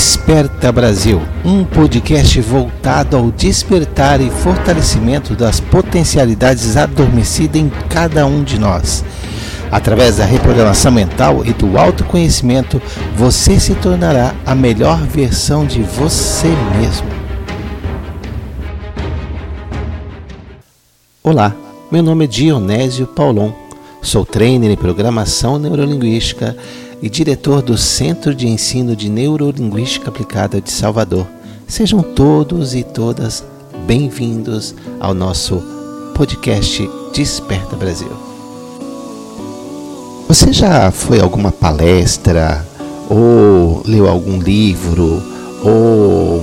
Desperta Brasil, um podcast voltado ao despertar e fortalecimento das potencialidades adormecidas em cada um de nós. Através da reprogramação mental e do autoconhecimento, você se tornará a melhor versão de você mesmo. Olá, meu nome é Dionésio Paulon. Sou trainer em programação neurolinguística e diretor do Centro de Ensino de Neurolinguística Aplicada de Salvador. Sejam todos e todas bem-vindos ao nosso podcast Desperta Brasil. Você já foi a alguma palestra ou leu algum livro ou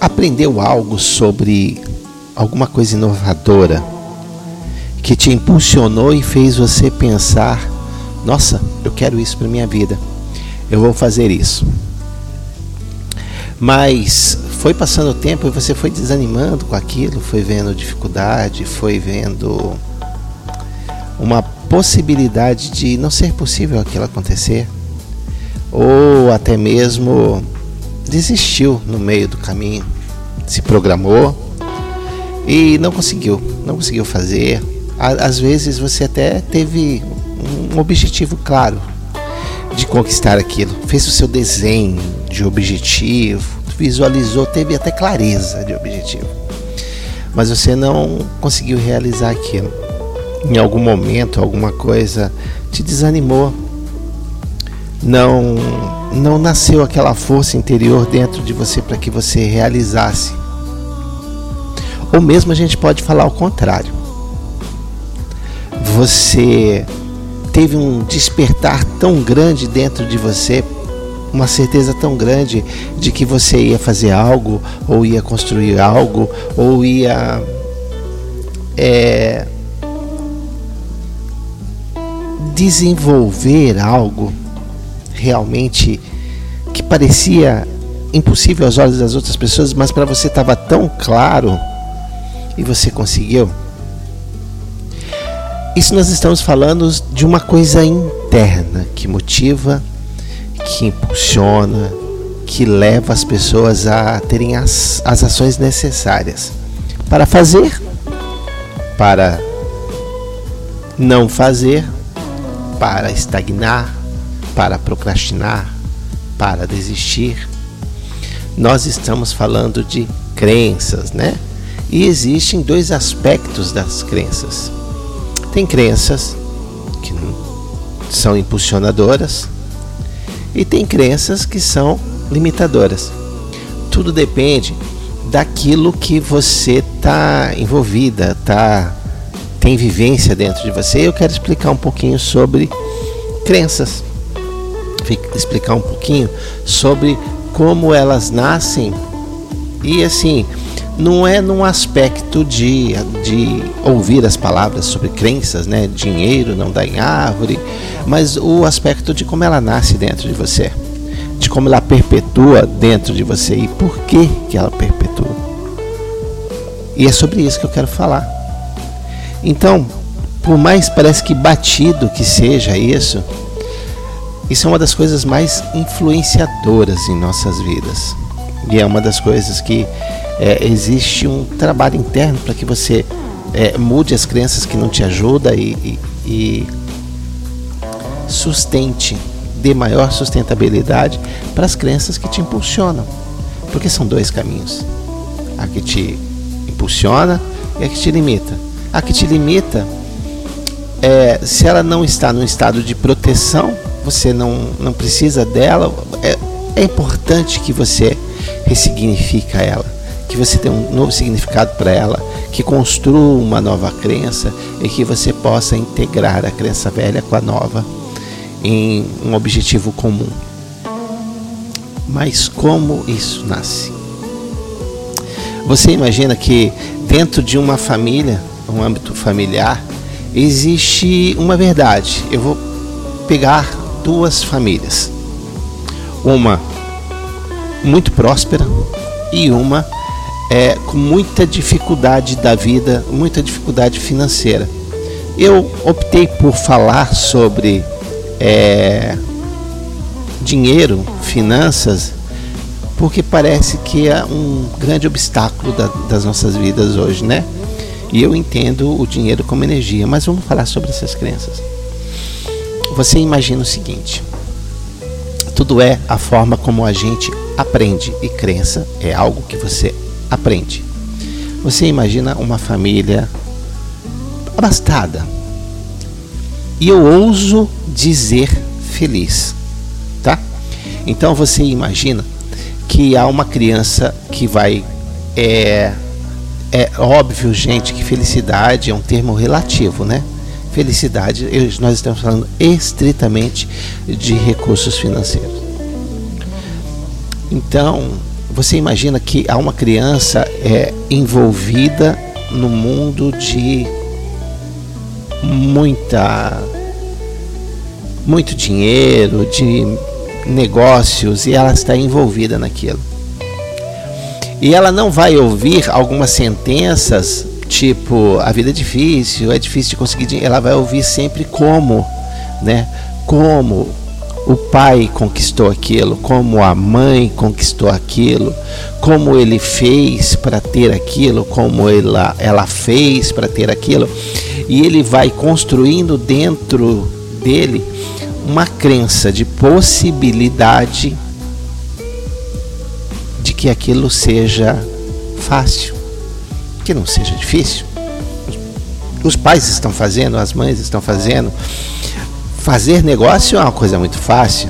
aprendeu algo sobre alguma coisa inovadora que te impulsionou e fez você pensar nossa, eu quero isso para minha vida. Eu vou fazer isso. Mas foi passando o tempo e você foi desanimando com aquilo, foi vendo dificuldade, foi vendo uma possibilidade de não ser possível aquilo acontecer, ou até mesmo desistiu no meio do caminho, se programou e não conseguiu, não conseguiu fazer. Às vezes você até teve um objetivo claro de conquistar aquilo. Fez o seu desenho de objetivo, visualizou, teve até clareza de objetivo. Mas você não conseguiu realizar aquilo. Em algum momento, alguma coisa te desanimou. Não não nasceu aquela força interior dentro de você para que você realizasse. Ou mesmo a gente pode falar o contrário. Você teve um despertar tão grande dentro de você, uma certeza tão grande de que você ia fazer algo, ou ia construir algo, ou ia é, desenvolver algo realmente que parecia impossível aos olhos das outras pessoas, mas para você estava tão claro e você conseguiu. Isso nós estamos falando de uma coisa interna que motiva, que impulsiona, que leva as pessoas a terem as, as ações necessárias para fazer, para não fazer, para estagnar, para procrastinar, para desistir. Nós estamos falando de crenças, né? E existem dois aspectos das crenças. Tem crenças que são impulsionadoras e tem crenças que são limitadoras. Tudo depende daquilo que você está envolvida, tá tem vivência dentro de você. Eu quero explicar um pouquinho sobre crenças, explicar um pouquinho sobre como elas nascem e assim não é num aspecto de, de ouvir as palavras sobre crenças, né? Dinheiro não dá em árvore, mas o aspecto de como ela nasce dentro de você, de como ela perpetua dentro de você e por que, que ela perpetua. E é sobre isso que eu quero falar. Então, por mais parece que batido que seja isso, isso é uma das coisas mais influenciadoras em nossas vidas. E é uma das coisas que é, existe um trabalho interno para que você é, mude as crenças que não te ajudam e, e, e sustente, dê maior sustentabilidade para as crenças que te impulsionam. Porque são dois caminhos: a que te impulsiona e a que te limita. A que te limita, é, se ela não está no estado de proteção, você não, não precisa dela, é, é importante que você ressignifica ela que você tenha um novo significado para ela, que construa uma nova crença e que você possa integrar a crença velha com a nova em um objetivo comum. Mas como isso nasce? Você imagina que dentro de uma família, um âmbito familiar, existe uma verdade. Eu vou pegar duas famílias. Uma muito próspera e uma é, com muita dificuldade da vida, muita dificuldade financeira. Eu optei por falar sobre é, dinheiro, finanças, porque parece que é um grande obstáculo da, das nossas vidas hoje, né? E eu entendo o dinheiro como energia, mas vamos falar sobre essas crenças. Você imagina o seguinte: tudo é a forma como a gente aprende, e crença é algo que você aprende. Você imagina uma família abastada, e eu ouso dizer feliz, tá? Então você imagina que há uma criança que vai é, é óbvio, gente, que felicidade é um termo relativo, né? Felicidade, nós estamos falando estritamente de recursos financeiros. Então, você imagina que há uma criança é, envolvida no mundo de muita muito dinheiro, de negócios e ela está envolvida naquilo. E ela não vai ouvir algumas sentenças tipo a vida é difícil, é difícil de conseguir dinheiro. Ela vai ouvir sempre como, né? Como o pai conquistou aquilo, como a mãe conquistou aquilo, como ele fez para ter aquilo, como ela, ela fez para ter aquilo. E ele vai construindo dentro dele uma crença de possibilidade de que aquilo seja fácil, que não seja difícil. Os pais estão fazendo, as mães estão fazendo. Fazer negócio é uma coisa muito fácil.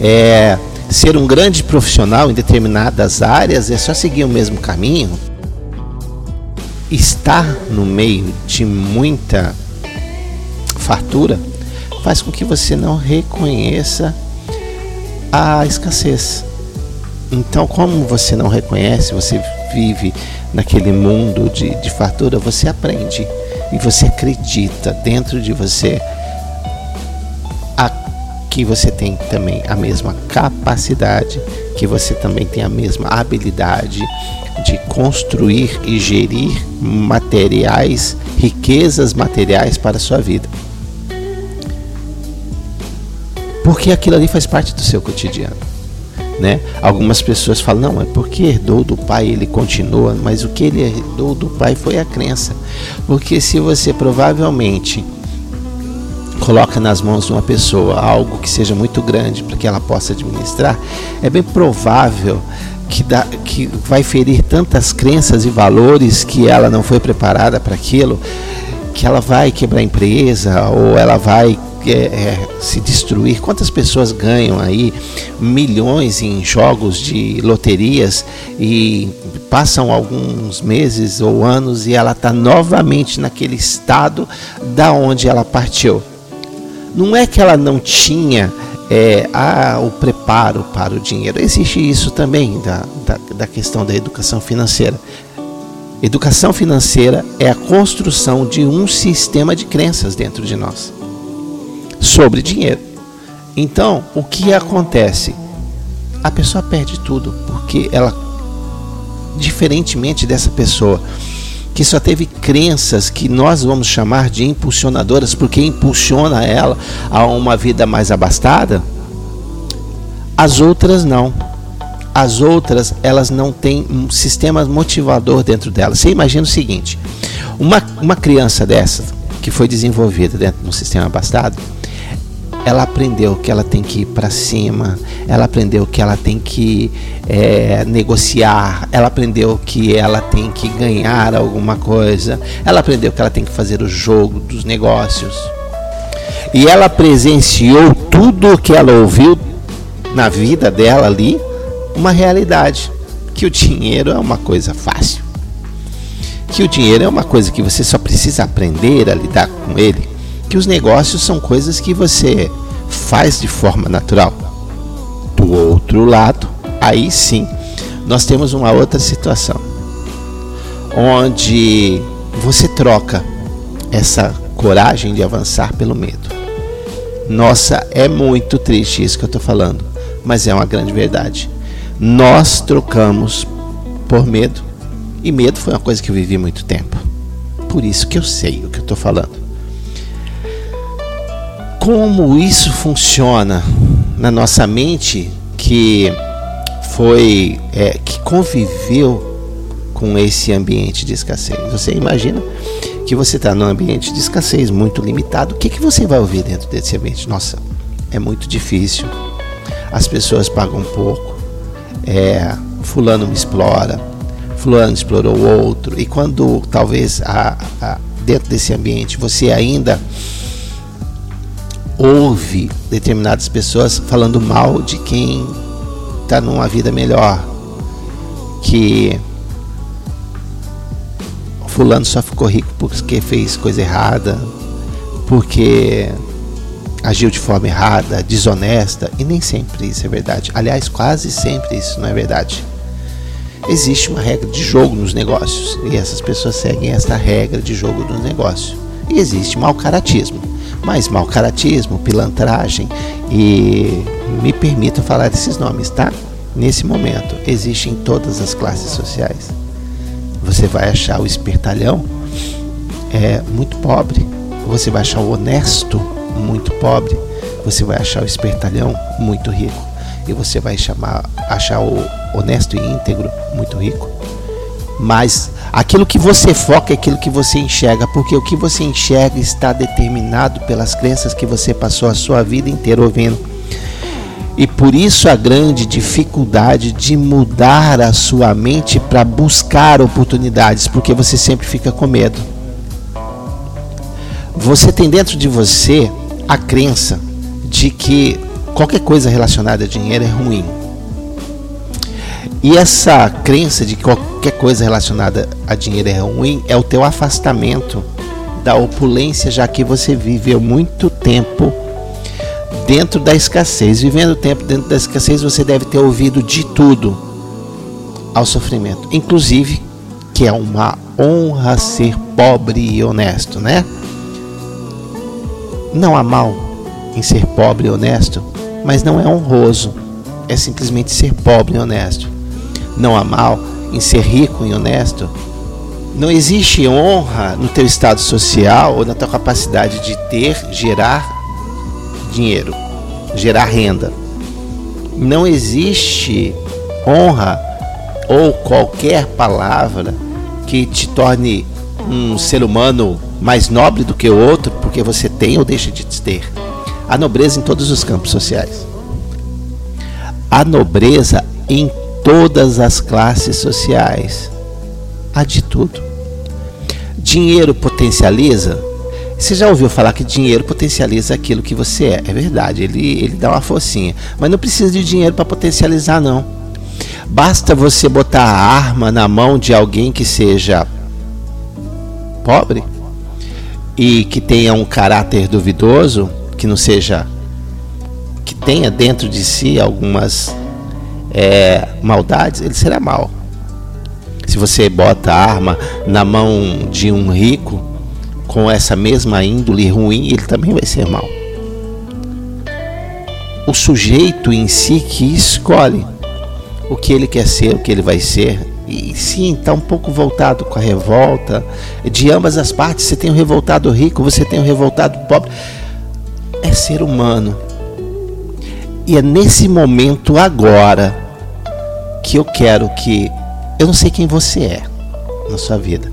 É, ser um grande profissional em determinadas áreas é só seguir o mesmo caminho. Estar no meio de muita fartura faz com que você não reconheça a escassez. Então, como você não reconhece, você vive naquele mundo de, de fartura, você aprende e você acredita dentro de você a, que você tem também a mesma capacidade, que você também tem a mesma habilidade de construir e gerir materiais, riquezas materiais para a sua vida. porque aquilo ali faz parte do seu cotidiano. Né? Algumas pessoas falam, não, é porque herdou do pai, ele continua, mas o que ele herdou do pai foi a crença. Porque se você provavelmente coloca nas mãos de uma pessoa algo que seja muito grande para que ela possa administrar, é bem provável que, dá, que vai ferir tantas crenças e valores que ela não foi preparada para aquilo, que ela vai quebrar a empresa ou ela vai é, é, se destruir. Quantas pessoas ganham aí milhões em jogos de loterias e passam alguns meses ou anos e ela está novamente naquele estado da onde ela partiu? Não é que ela não tinha é, a, o preparo para o dinheiro. Existe isso também da, da, da questão da educação financeira. Educação financeira é a construção de um sistema de crenças dentro de nós sobre dinheiro. Então, o que acontece? A pessoa perde tudo, porque ela, diferentemente dessa pessoa que só teve crenças que nós vamos chamar de impulsionadoras, porque impulsiona ela a uma vida mais abastada, as outras não. As outras, elas não têm um sistema motivador dentro delas. Você imagina o seguinte: uma, uma criança dessa, que foi desenvolvida dentro de um sistema abastado, ela aprendeu que ela tem que ir para cima, ela aprendeu que ela tem que é, negociar, ela aprendeu que ela tem que ganhar alguma coisa, ela aprendeu que ela tem que fazer o jogo dos negócios. E ela presenciou tudo o que ela ouviu na vida dela ali, uma realidade. Que o dinheiro é uma coisa fácil. Que o dinheiro é uma coisa que você só precisa aprender a lidar com ele que os negócios são coisas que você faz de forma natural. Do outro lado, aí sim, nós temos uma outra situação, onde você troca essa coragem de avançar pelo medo. Nossa, é muito triste isso que eu estou falando, mas é uma grande verdade. Nós trocamos por medo, e medo foi uma coisa que eu vivi muito tempo. Por isso que eu sei o que eu estou falando. Como isso funciona na nossa mente que foi é, que conviveu com esse ambiente de escassez. Você imagina que você está num ambiente de escassez muito limitado. O que, que você vai ouvir dentro desse ambiente? Nossa, é muito difícil. As pessoas pagam pouco. É, fulano me explora. Fulano explorou outro. E quando talvez a, a, dentro desse ambiente você ainda ouve determinadas pessoas falando mal de quem está numa vida melhor, que fulano só ficou rico porque fez coisa errada, porque agiu de forma errada, desonesta, e nem sempre isso é verdade. Aliás, quase sempre isso não é verdade. Existe uma regra de jogo nos negócios e essas pessoas seguem essa regra de jogo dos negócios. E existe mau caratismo. Mas mau caratismo, pilantragem e me permita falar desses nomes, tá? Nesse momento, existe em todas as classes sociais. Você vai achar o espertalhão é muito pobre, você vai achar o honesto muito pobre, você vai achar o espertalhão muito rico e você vai chamar, achar o honesto e íntegro muito rico. Mas aquilo que você foca é aquilo que você enxerga, porque o que você enxerga está determinado pelas crenças que você passou a sua vida inteira ouvindo. E por isso a grande dificuldade de mudar a sua mente para buscar oportunidades, porque você sempre fica com medo. Você tem dentro de você a crença de que qualquer coisa relacionada a dinheiro é ruim. E essa crença de que qualquer coisa relacionada a dinheiro é ruim é o teu afastamento da opulência, já que você viveu muito tempo dentro da escassez. Vivendo tempo dentro da escassez, você deve ter ouvido de tudo ao sofrimento, inclusive que é uma honra ser pobre e honesto, né? Não há mal em ser pobre e honesto, mas não é honroso. É simplesmente ser pobre e honesto. Não há mal em ser rico e honesto. Não existe honra no teu estado social ou na tua capacidade de ter, gerar dinheiro, gerar renda. Não existe honra ou qualquer palavra que te torne um ser humano mais nobre do que o outro porque você tem ou deixa de ter. A nobreza em todos os campos sociais. A nobreza em todas as classes sociais. Há de tudo. Dinheiro potencializa? Você já ouviu falar que dinheiro potencializa aquilo que você é? É verdade, ele, ele dá uma forcinha. Mas não precisa de dinheiro para potencializar, não. Basta você botar a arma na mão de alguém que seja pobre e que tenha um caráter duvidoso, que não seja. que tenha dentro de si algumas é, maldades, ele será mal. Se você bota a arma na mão de um rico com essa mesma índole ruim, ele também vai ser mal. O sujeito em si que escolhe o que ele quer ser, o que ele vai ser. E sim, está um pouco voltado com a revolta. De ambas as partes, você tem o revoltado rico, você tem o revoltado pobre. É ser humano. E é nesse momento agora que eu quero que. Eu não sei quem você é na sua vida,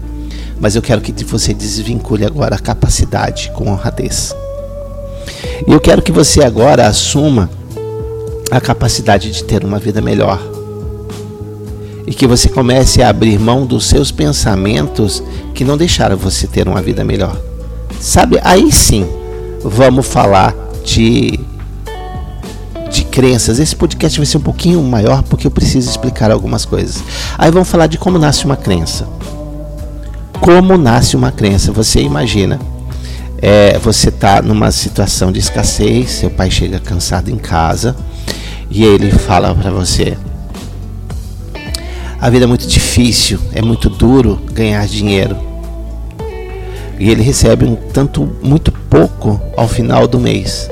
mas eu quero que você desvincule agora a capacidade com honradez. E eu quero que você agora assuma a capacidade de ter uma vida melhor. E que você comece a abrir mão dos seus pensamentos que não deixaram você ter uma vida melhor. Sabe, aí sim, vamos falar de crenças. Esse podcast vai ser um pouquinho maior porque eu preciso explicar algumas coisas. Aí vamos falar de como nasce uma crença. Como nasce uma crença? Você imagina, é, você está numa situação de escassez, seu pai chega cansado em casa e ele fala para você: a vida é muito difícil, é muito duro ganhar dinheiro. E ele recebe um tanto muito pouco ao final do mês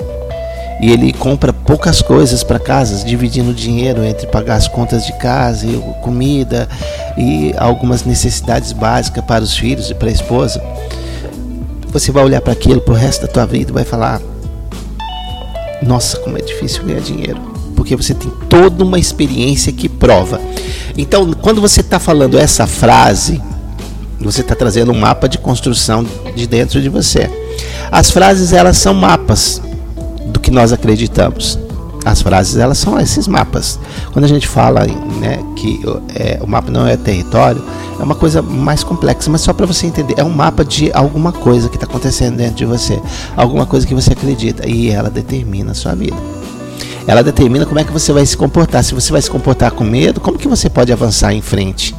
e ele compra poucas coisas para casa, dividindo o dinheiro entre pagar as contas de casa e comida e algumas necessidades básicas para os filhos e para a esposa. Você vai olhar para aquilo pro resto da tua vida e vai falar: nossa, como é difícil ganhar dinheiro. Porque você tem toda uma experiência que prova. Então, quando você está falando essa frase, você está trazendo um mapa de construção de dentro de você. As frases, elas são mapas que nós acreditamos. As frases, elas são esses mapas. Quando a gente fala né, que é, o mapa não é território, é uma coisa mais complexa, mas só para você entender, é um mapa de alguma coisa que está acontecendo dentro de você, alguma coisa que você acredita e ela determina a sua vida. Ela determina como é que você vai se comportar. Se você vai se comportar com medo, como que você pode avançar em frente?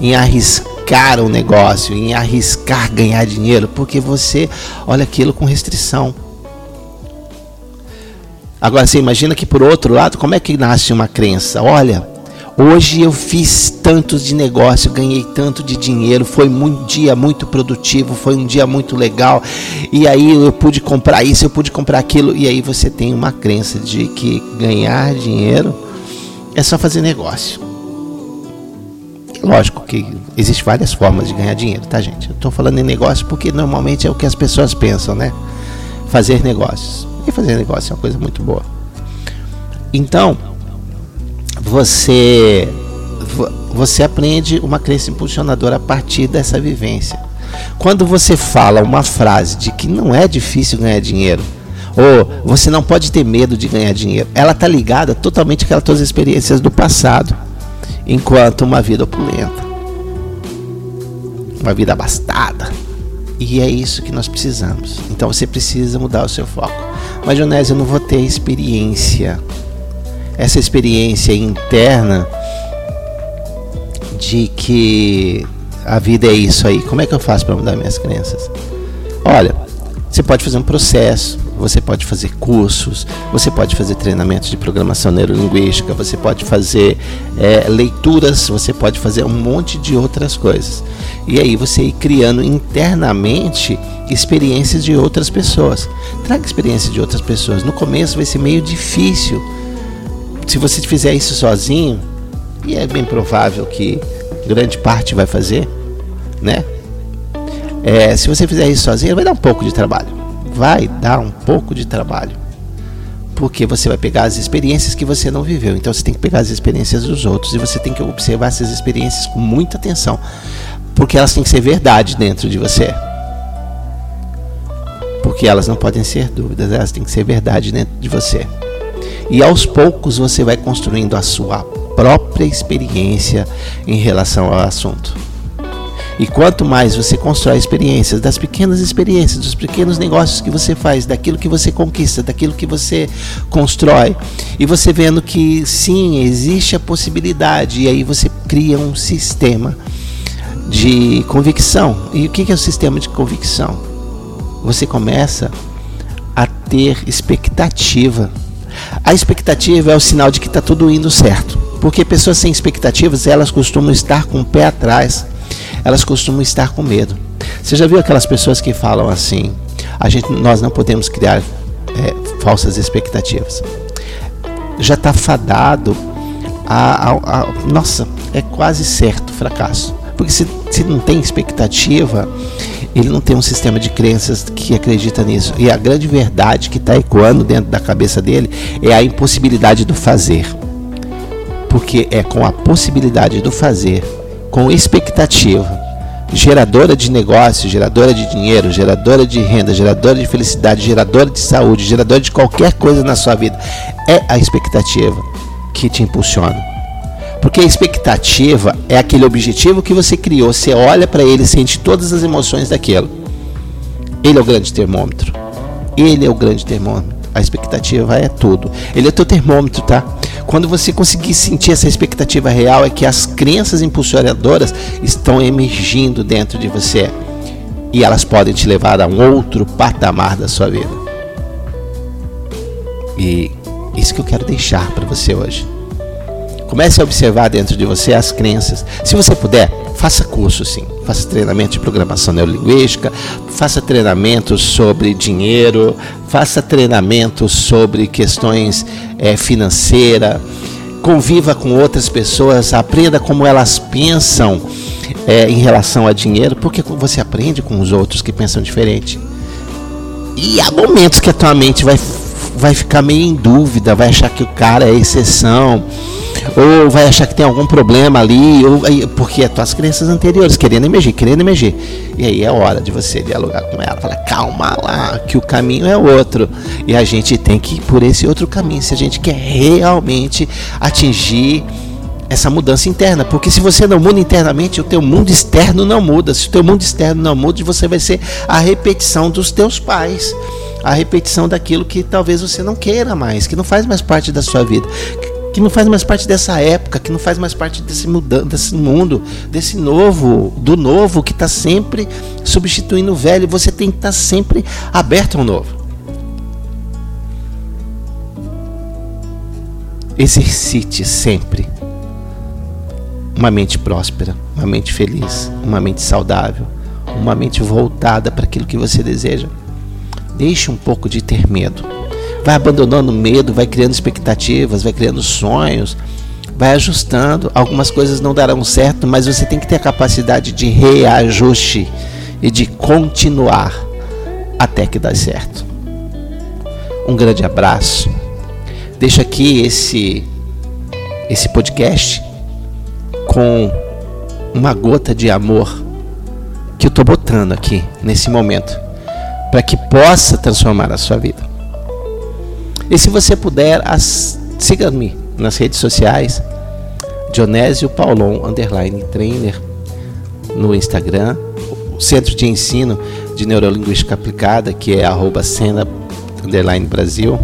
Em arriscar um negócio, em arriscar ganhar dinheiro, porque você olha aquilo com restrição. Agora você imagina que por outro lado, como é que nasce uma crença? Olha, Hoje eu fiz tantos de negócio, ganhei tanto de dinheiro, foi um dia muito produtivo, foi um dia muito legal. E aí eu pude comprar isso, eu pude comprar aquilo. E aí você tem uma crença de que ganhar dinheiro é só fazer negócio. Lógico que existem várias formas de ganhar dinheiro, tá, gente? Eu estou falando em negócio porque normalmente é o que as pessoas pensam, né? Fazer negócios. Fazer negócio é uma coisa muito boa. Então, você você aprende uma crença impulsionadora a partir dessa vivência. Quando você fala uma frase de que não é difícil ganhar dinheiro, ou você não pode ter medo de ganhar dinheiro, ela está ligada totalmente àquelas suas experiências do passado, enquanto uma vida opulenta, uma vida abastada. E é isso que nós precisamos. Então você precisa mudar o seu foco. Mas, Jonésio, eu não vou ter experiência essa experiência interna de que a vida é isso aí. Como é que eu faço para mudar minhas crenças? Olha, você pode fazer um processo, você pode fazer cursos, você pode fazer treinamentos de programação neurolinguística, você pode fazer é, leituras, você pode fazer um monte de outras coisas. E aí você ir criando internamente experiências de outras pessoas. Traga experiências de outras pessoas. No começo vai ser meio difícil se você fizer isso sozinho, e é bem provável que grande parte vai fazer, né? É, se você fizer isso sozinho, vai dar um pouco de trabalho. Vai dar um pouco de trabalho. Porque você vai pegar as experiências que você não viveu. Então você tem que pegar as experiências dos outros e você tem que observar essas experiências com muita atenção. Porque elas têm que ser verdade dentro de você. Porque elas não podem ser dúvidas, elas têm que ser verdade dentro de você. E aos poucos você vai construindo a sua própria experiência em relação ao assunto. E quanto mais você constrói experiências, das pequenas experiências, dos pequenos negócios que você faz, daquilo que você conquista, daquilo que você constrói, e você vendo que sim, existe a possibilidade, e aí você cria um sistema de convicção. E o que é o sistema de convicção? Você começa a ter expectativa a expectativa é o sinal de que está tudo indo certo. Porque pessoas sem expectativas, elas costumam estar com o pé atrás, elas costumam estar com medo. Você já viu aquelas pessoas que falam assim: a gente, nós não podemos criar é, falsas expectativas. Já está fadado a, a, a, Nossa, é quase certo fracasso. Porque se, se não tem expectativa, ele não tem um sistema de crenças que acredita nisso. E a grande verdade que está ecoando dentro da cabeça dele é a impossibilidade do fazer. Porque é com a possibilidade do fazer, com expectativa, geradora de negócio, geradora de dinheiro, geradora de renda, geradora de felicidade, geradora de saúde, geradora de qualquer coisa na sua vida, é a expectativa que te impulsiona. Porque a expectativa é aquele objetivo que você criou. Você olha para ele, sente todas as emoções daquilo. Ele é o grande termômetro. Ele é o grande termômetro. A expectativa é tudo. Ele é teu termômetro, tá? Quando você conseguir sentir essa expectativa real, é que as crenças impulsionadoras estão emergindo dentro de você. E elas podem te levar a um outro patamar da sua vida. E isso que eu quero deixar para você hoje. Comece a observar dentro de você as crenças. Se você puder, faça curso sim. Faça treinamento de programação neurolinguística, faça treinamento sobre dinheiro, faça treinamento sobre questões é, financeiras, conviva com outras pessoas, aprenda como elas pensam é, em relação a dinheiro, porque você aprende com os outros que pensam diferente. E há momentos que a tua mente vai vai ficar meio em dúvida, vai achar que o cara é exceção, ou vai achar que tem algum problema ali, ou, porque é tuas crenças anteriores, querendo emergir, querendo emergir. E aí é hora de você dialogar com ela, falar, calma lá, que o caminho é outro. E a gente tem que ir por esse outro caminho, se a gente quer realmente atingir essa mudança interna, porque se você não muda internamente, o teu mundo externo não muda. Se o teu mundo externo não muda, você vai ser a repetição dos teus pais, a repetição daquilo que talvez você não queira mais, que não faz mais parte da sua vida, que não faz mais parte dessa época, que não faz mais parte desse desse mundo, desse novo, do novo que está sempre substituindo o velho. Você tem que estar tá sempre aberto ao novo. Exercite sempre uma mente próspera, uma mente feliz, uma mente saudável, uma mente voltada para aquilo que você deseja. Deixe um pouco de ter medo. Vai abandonando o medo, vai criando expectativas, vai criando sonhos, vai ajustando. Algumas coisas não darão certo, mas você tem que ter a capacidade de reajuste e de continuar até que dá certo. Um grande abraço. Deixa aqui esse esse podcast com uma gota de amor que eu estou botando aqui nesse momento, para que possa transformar a sua vida. E se você puder, siga-me nas redes sociais, Dionésio Paulon, underline trainer, no Instagram, o Centro de Ensino de Neurolinguística Aplicada, que é arroba underline Brasil.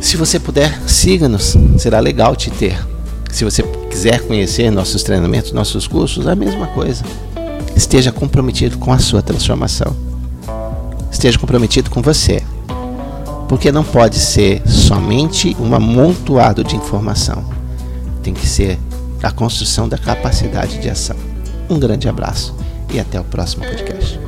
Se você puder, siga-nos, será legal te ter. Se você quiser conhecer nossos treinamentos, nossos cursos, a mesma coisa. Esteja comprometido com a sua transformação. Esteja comprometido com você. Porque não pode ser somente um amontoado de informação. Tem que ser a construção da capacidade de ação. Um grande abraço e até o próximo podcast.